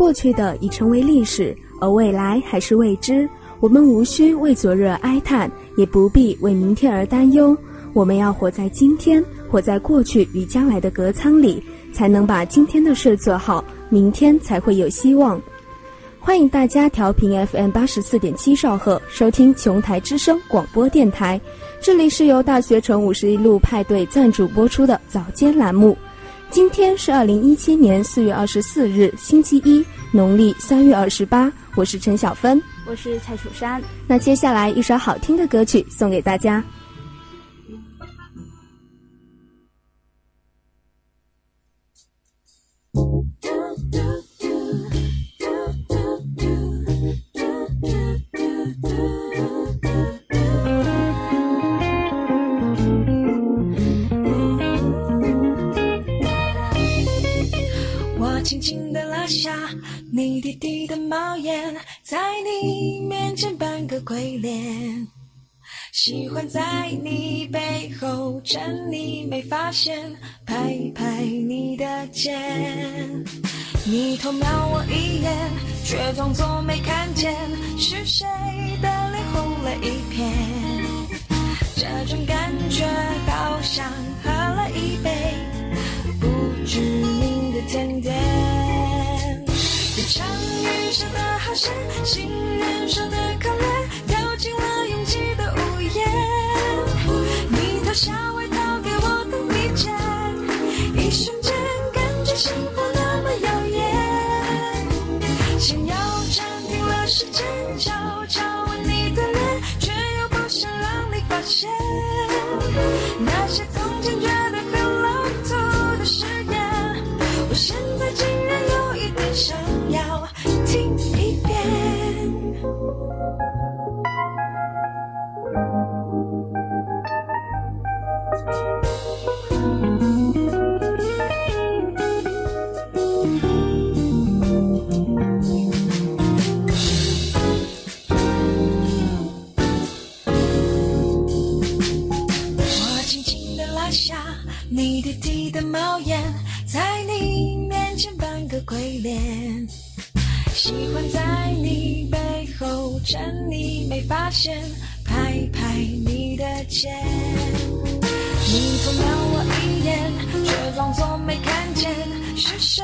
过去的已成为历史，而未来还是未知。我们无需为昨日哀叹，也不必为明天而担忧。我们要活在今天，活在过去与将来的隔舱里，才能把今天的事做好，明天才会有希望。欢迎大家调频 FM 八十四点七兆赫收听琼台之声广播电台，这里是由大学城五十一路派对赞助播出的早间栏目。今天是二零一七年四月二十四日，星期一，农历三月二十八。我是陈小芬，我是蔡楚珊。那接下来一首好听的歌曲送给大家。你面前扮个鬼脸，喜欢在你背后趁你没发现，拍拍你的肩。你偷瞄我一眼，却装作没看见，是谁的脸红了一片？这种感觉好像喝了一杯不知名的甜点。当雨下的好深，情人说的可怜，掉进了拥挤的午夜。你脱下的猫眼在你面前扮个鬼脸，喜欢在你背后趁你没发现，拍拍你的肩。你偷瞄我一眼，却装作没看见，是谁？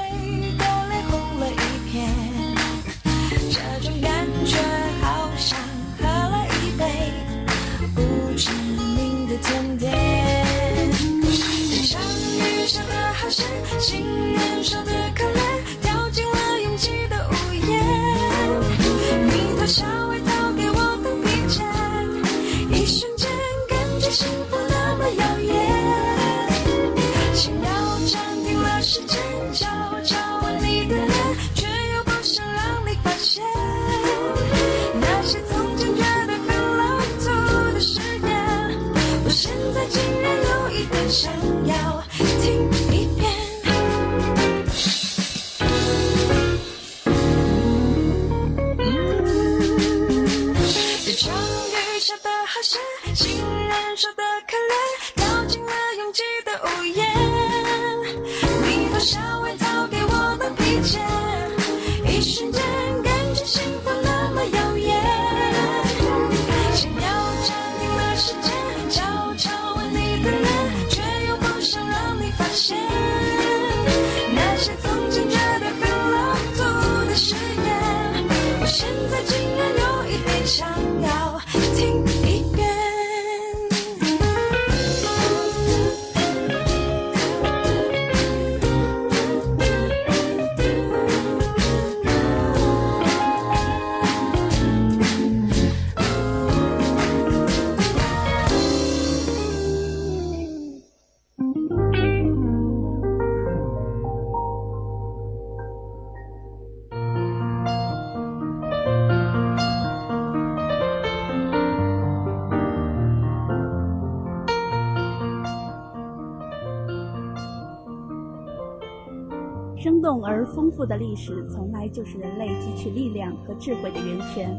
丰富的历史，从来就是人类汲取力量和智慧的源泉。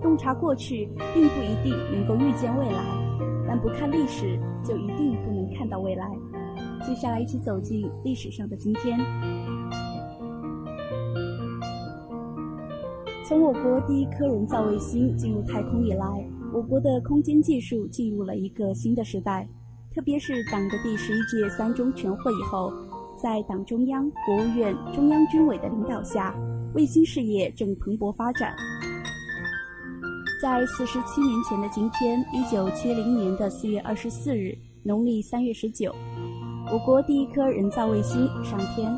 洞察过去，并不一定能够预见未来，但不看历史，就一定不能看到未来。接下来，一起走进历史上的今天。从我国第一颗人造卫星进入太空以来，我国的空间技术进入了一个新的时代。特别是党的第十一届三中全会以后，在党中央、国务院、中央军委的领导下，卫星事业正蓬勃发展。在四十七年前的今天，一九七零年的四月二十四日，农历三月十九，我国第一颗人造卫星上天。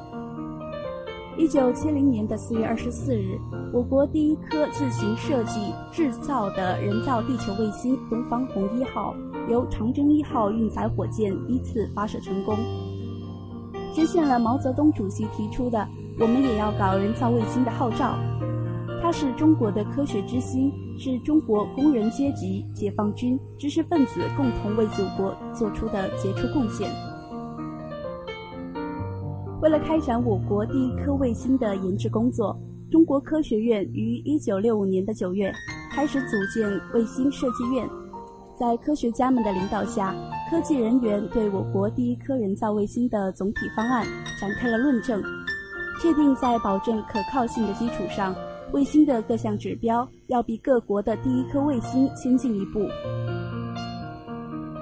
一九七零年的四月二十四日，我国第一颗自行设计制造的人造地球卫星“东方红一号”由长征一号运载火箭依次发射成功，实现了毛泽东主席提出的“我们也要搞人造卫星”的号召。它是中国的科学之星，是中国工人阶级、解放军、知识分子共同为祖国做出的杰出贡献。为了开展我国第一颗卫星的研制工作，中国科学院于1965年的9月开始组建卫星设计院。在科学家们的领导下，科技人员对我国第一颗人造卫星的总体方案展开了论证，确定在保证可靠性的基础上。卫星的各项指标要比各国的第一颗卫星先进一步。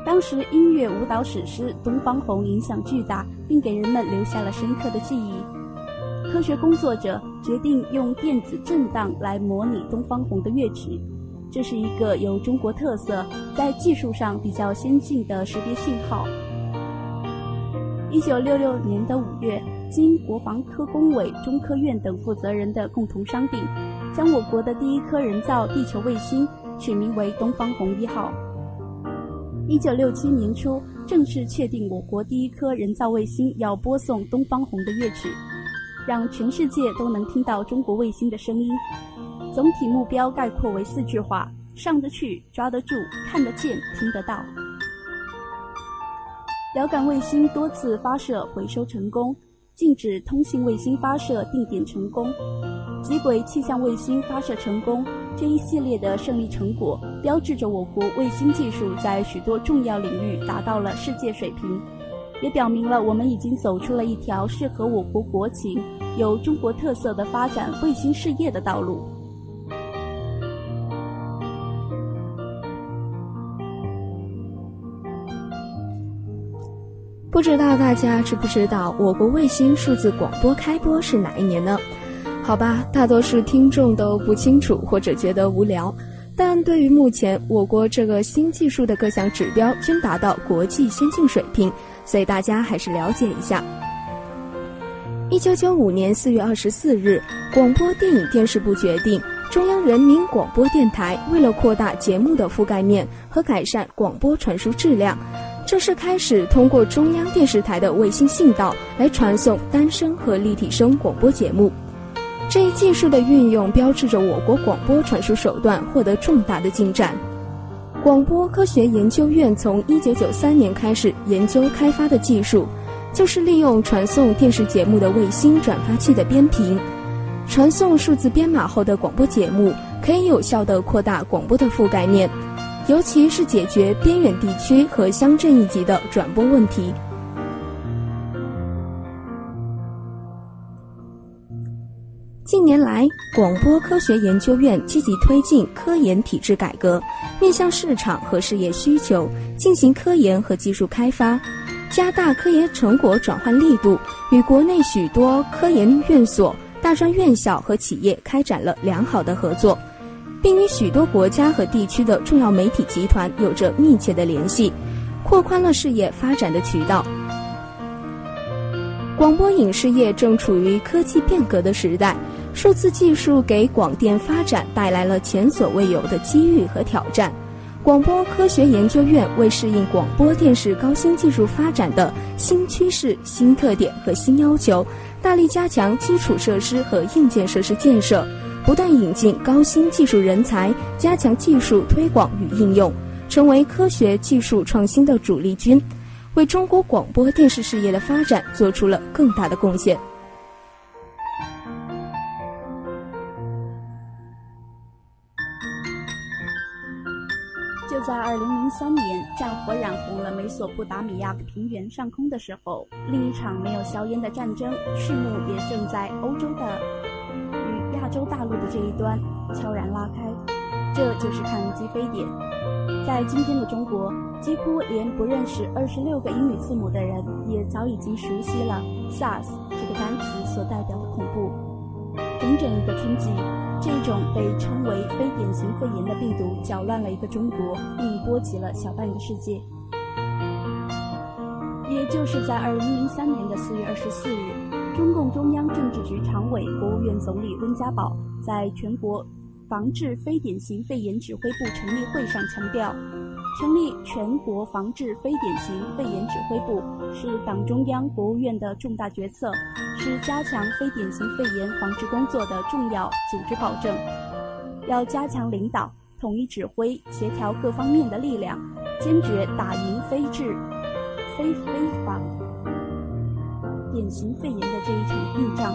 当时音乐舞蹈史诗《东方红》影响巨大，并给人们留下了深刻的记忆。科学工作者决定用电子震荡来模拟《东方红》的乐曲，这是一个有中国特色、在技术上比较先进的识别信号。一九六六年的五月。经国防科工委、中科院等负责人的共同商定，将我国的第一颗人造地球卫星取名为“东方红一号”。一九六七年初，正式确定我国第一颗人造卫星要播送“东方红”的乐曲，让全世界都能听到中国卫星的声音。总体目标概括为四句话：上得去、抓得住、看得见、听得到。遥感卫星多次发射回收成功。禁止通信卫星发射定点成功，极轨气象卫星发射成功，这一系列的胜利成果，标志着我国卫星技术在许多重要领域达到了世界水平，也表明了我们已经走出了一条适合我国国情、有中国特色的发展卫星事业的道路。不知道大家知不知道我国卫星数字广播开播是哪一年呢？好吧，大多数听众都不清楚或者觉得无聊，但对于目前我国这个新技术的各项指标均达到国际先进水平，所以大家还是了解一下。一九九五年四月二十四日，广播电影电视部决定，中央人民广播电台为了扩大节目的覆盖面和改善广播传输质量。正式开始通过中央电视台的卫星信道来传送单声和立体声广播节目。这一技术的运用标志着我国广播传输手段获得重大的进展。广播科学研究院从1993年开始研究开发的技术，就是利用传送电视节目的卫星转发器的编频，传送数字编码后的广播节目，可以有效地扩大广播的覆盖面。尤其是解决边远地区和乡镇一级的转播问题。近年来，广播科学研究院积极推进科研体制改革，面向市场和事业需求进行科研和技术开发，加大科研成果转换力度，与国内许多科研院所、大专院校和企业开展了良好的合作。并与许多国家和地区的重要媒体集团有着密切的联系，扩宽了事业发展的渠道。广播影视业正处于科技变革的时代，数字技术给广电发展带来了前所未有的机遇和挑战。广播科学研究院为适应广播电视高新技术发展的新趋势、新特点和新要求，大力加强基础设施和硬件设施建设。不断引进高新技术人才，加强技术推广与应用，成为科学技术创新的主力军，为中国广播电视事业的发展做出了更大的贡献。就在2003年，战火染红了美索不达米亚平原上空的时候，另一场没有硝烟的战争序幕也正在欧洲的。亚洲大陆的这一端悄然拉开，这就是抗击非典。在今天的中国，几乎连不认识二十六个英语字母的人，也早已经熟悉了 SARS 这个单词所代表的恐怖。整整一个春季，这种被称为非典型肺炎的病毒搅乱了一个中国，并波及了小半个世界。也就是在二零零三年的四月二十四日，中央政治局常委、国务院总理温家宝在全国防治非典型肺炎指挥部成立会上强调，成立全国防治非典型肺炎指挥部是党中央、国务院的重大决策，是加强非典型肺炎防治工作的重要组织保证。要加强领导、统一指挥、协调各方面的力量，坚决打赢非治。非非法典型肺炎的这一场硬仗，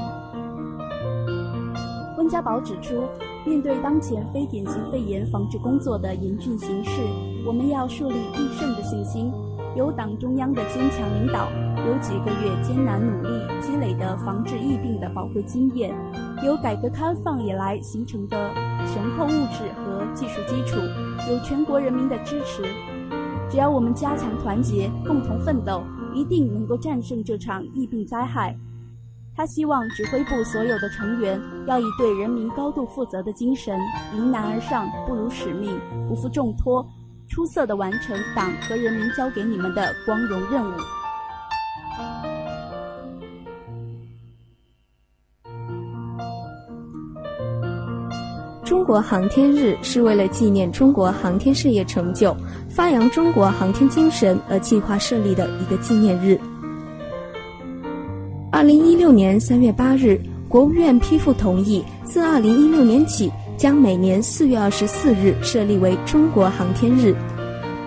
温家宝指出，面对当前非典型肺炎防治工作的严峻形势，我们要树立必胜的信心。有党中央的坚强领导，有几个月艰难努力积累的防治疫病的宝贵经验，有改革开放以来形成的雄厚物质和技术基础，有全国人民的支持。只要我们加强团结，共同奋斗，一定能够战胜这场疫病灾害。他希望指挥部所有的成员要以对人民高度负责的精神，迎难而上，不辱使命，不负重托，出色地完成党和人民交给你们的光荣任务。中国航天日是为了纪念中国航天事业成就。发扬中国航天精神而计划设立的一个纪念日。二零一六年三月八日，国务院批复同意，自二零一六年起，将每年四月二十四日设立为中国航天日。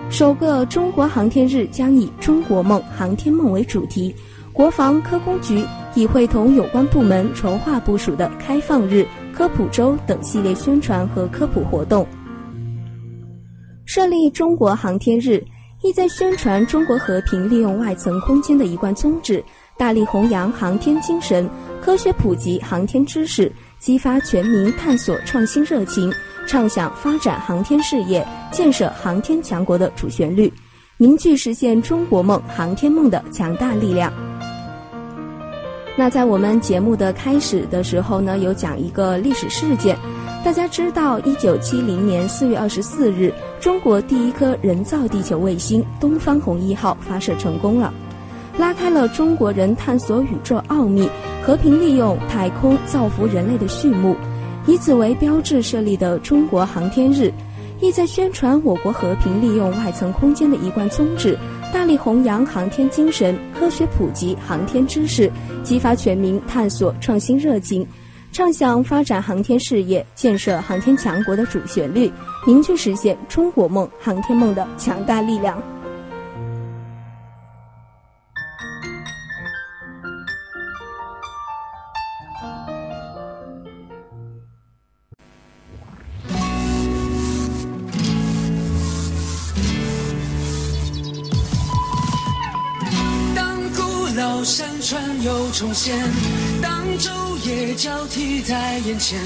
首个中国航天日将以“中国梦”“航天梦”为主题。国防科工局已会同有关部门筹划部署的开放日、科普周等系列宣传和科普活动。设立中国航天日，意在宣传中国和平利用外层空间的一贯宗旨，大力弘扬航天精神，科学普及航天知识，激发全民探索创新热情，畅想发展航天事业，建设航天强国的主旋律，凝聚实现中国梦、航天梦的强大力量。那在我们节目的开始的时候呢，有讲一个历史事件。大家知道，一九七零年四月二十四日，中国第一颗人造地球卫星“东方红一号”发射成功了，拉开了中国人探索宇宙奥秘、和平利用太空造福人类的序幕。以此为标志设立的中国航天日，意在宣传我国和平利用外层空间的一贯宗旨，大力弘扬航天精神，科学普及航天知识，激发全民探索创新热情。畅想发展航天事业、建设航天强国的主旋律，凝聚实现中国梦、航天梦的强大力量。重现，当昼。夜交替在眼前，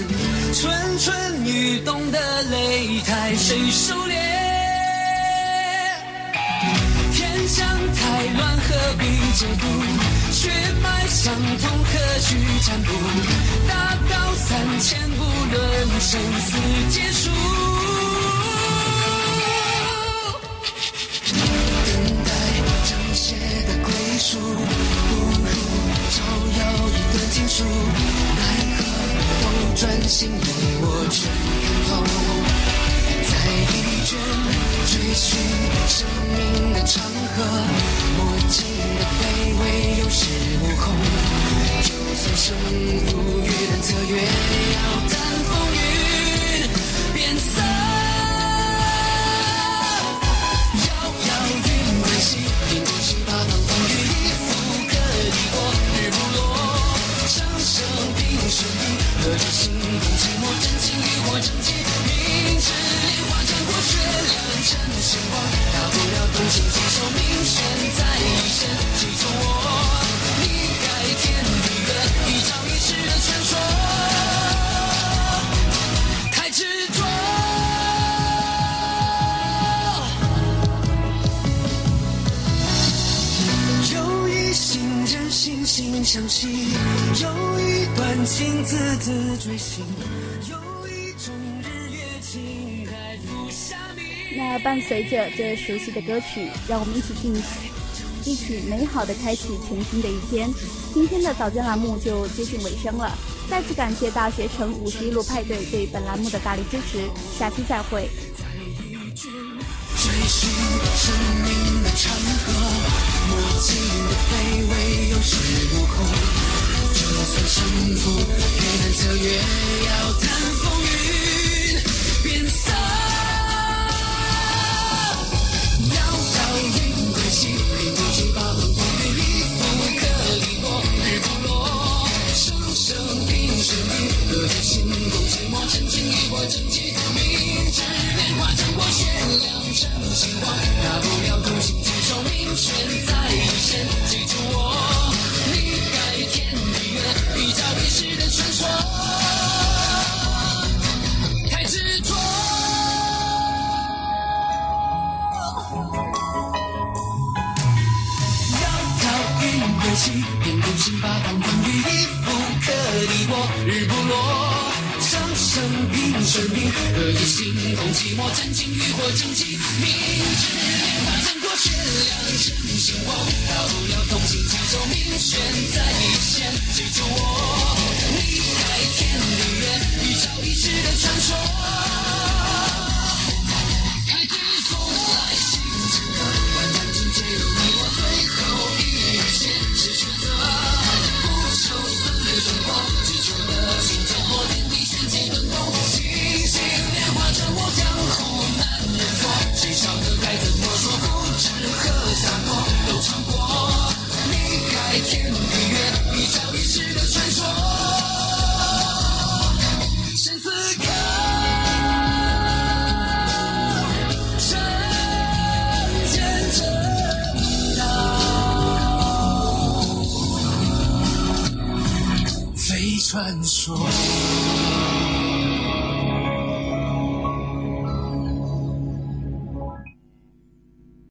蠢蠢欲动的擂台谁收敛？天象太乱，何必解读？血脉相通，何须占卜？大道三千，不论生死劫数。一段情书。专心以我却看透，在一卷追寻生命的长河，墨镜的卑微有恃无恐，就算胜负越难测，越请接受命悬在一线，记住我，逆改天地的，一朝一世的传说，太执着。有一心人心心相惜，有一段情字字锥心。那伴随着这熟悉的歌曲，让我们一起进行，一起美好的开启全新的一天。今天的早间栏目就接近尾声了，再次感谢大学城五十一路派对对本栏目的大力支持，下期再会。情与我真气，明知莲花争我血亮成星光，大不了同心携手，命悬平生平，何以心动寂寞？真情与火争气，明知莲花争过血亮成星光，大不了同心携手，命悬在一线。记住我，离开天地月，一朝一夕的传说。太执着来心之歌，万般情皆有你我，最后一线是选择。不求似春光，Please